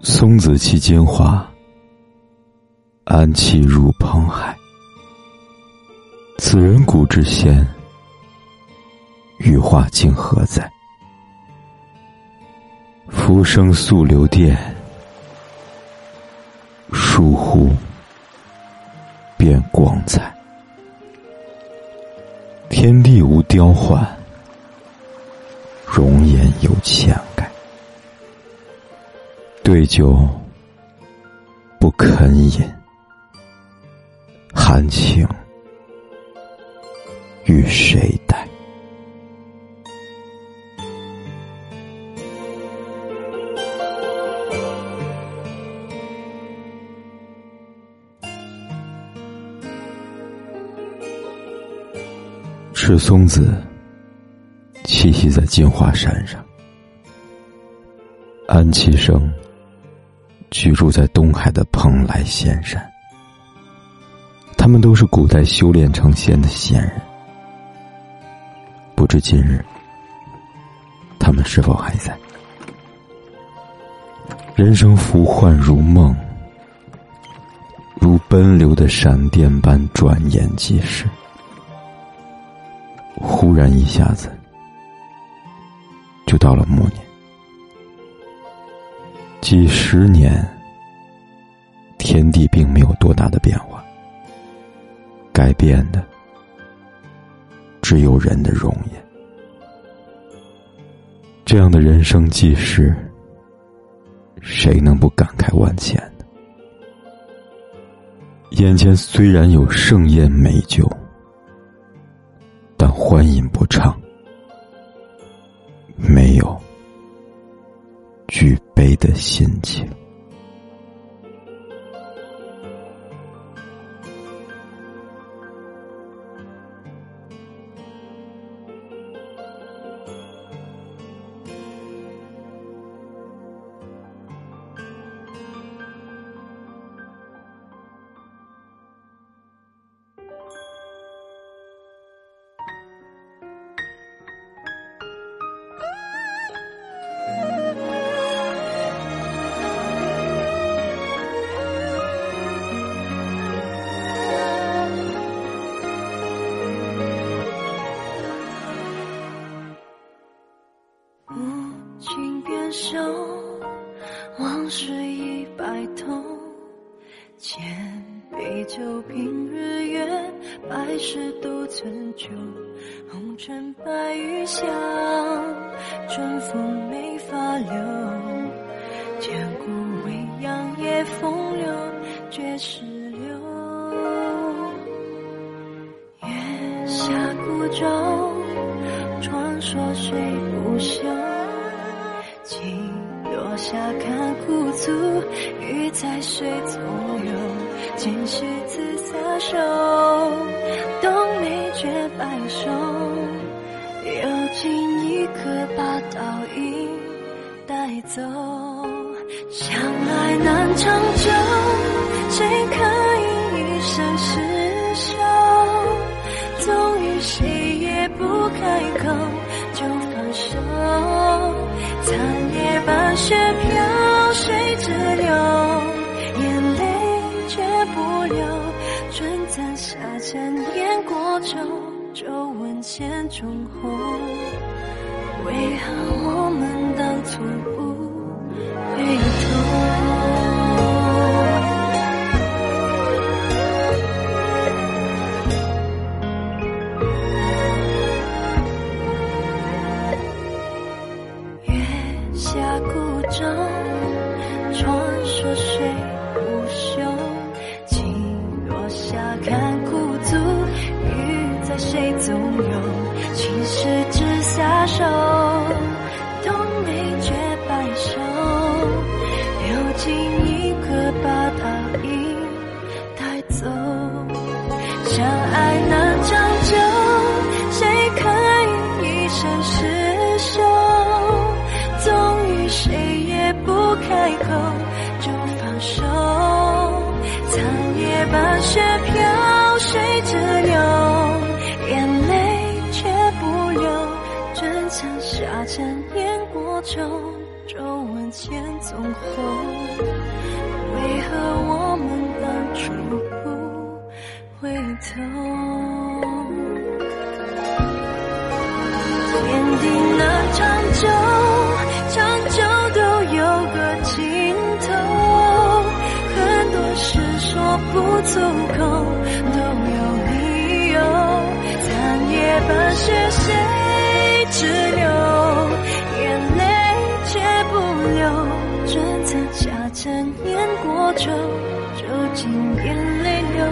松子栖间花，安气入蓬海。此人古之仙，羽化竟何在？浮生溯流电，疏忽变光彩。天地无雕幻，容颜有欠。对酒不肯饮，含情与谁待？赤松子栖息在金华山上，安其生。居住在东海的蓬莱仙山，他们都是古代修炼成仙的仙人。不知今日，他们是否还在？人生浮幻如梦，如奔流的闪电般转眼即逝。忽然一下子，就到了暮年。几十年，天地并没有多大的变化，改变的只有人的容颜。这样的人生记事，谁能不感慨万千呢？眼前虽然有盛宴美酒，但欢饮不畅，的心情。情。手，往事已白头。千杯酒，平日月，百事独存酒。红尘白玉香，春风没法留。千古未央，夜风流，绝世流。月下孤舟，传说谁不休？下看孤足，鱼在水中游，今夕自撒手，冬梅绝白首，有情一刻把倒影带走。相爱难长久，谁看峡谷中传说谁永恒，为何我们当初不回头？天地那长久，长久都有个尽头，很多事说不出口，流，转残下沉烟过酒，就尽眼泪流。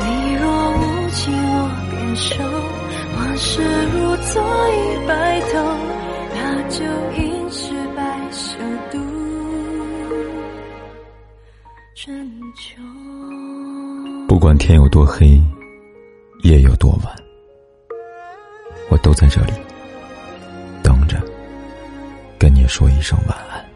你若无情，我便收。往事如昨已白头，那就应是白首渡春秋。不管天有多黑，夜有多晚，我都在这里说一声晚安。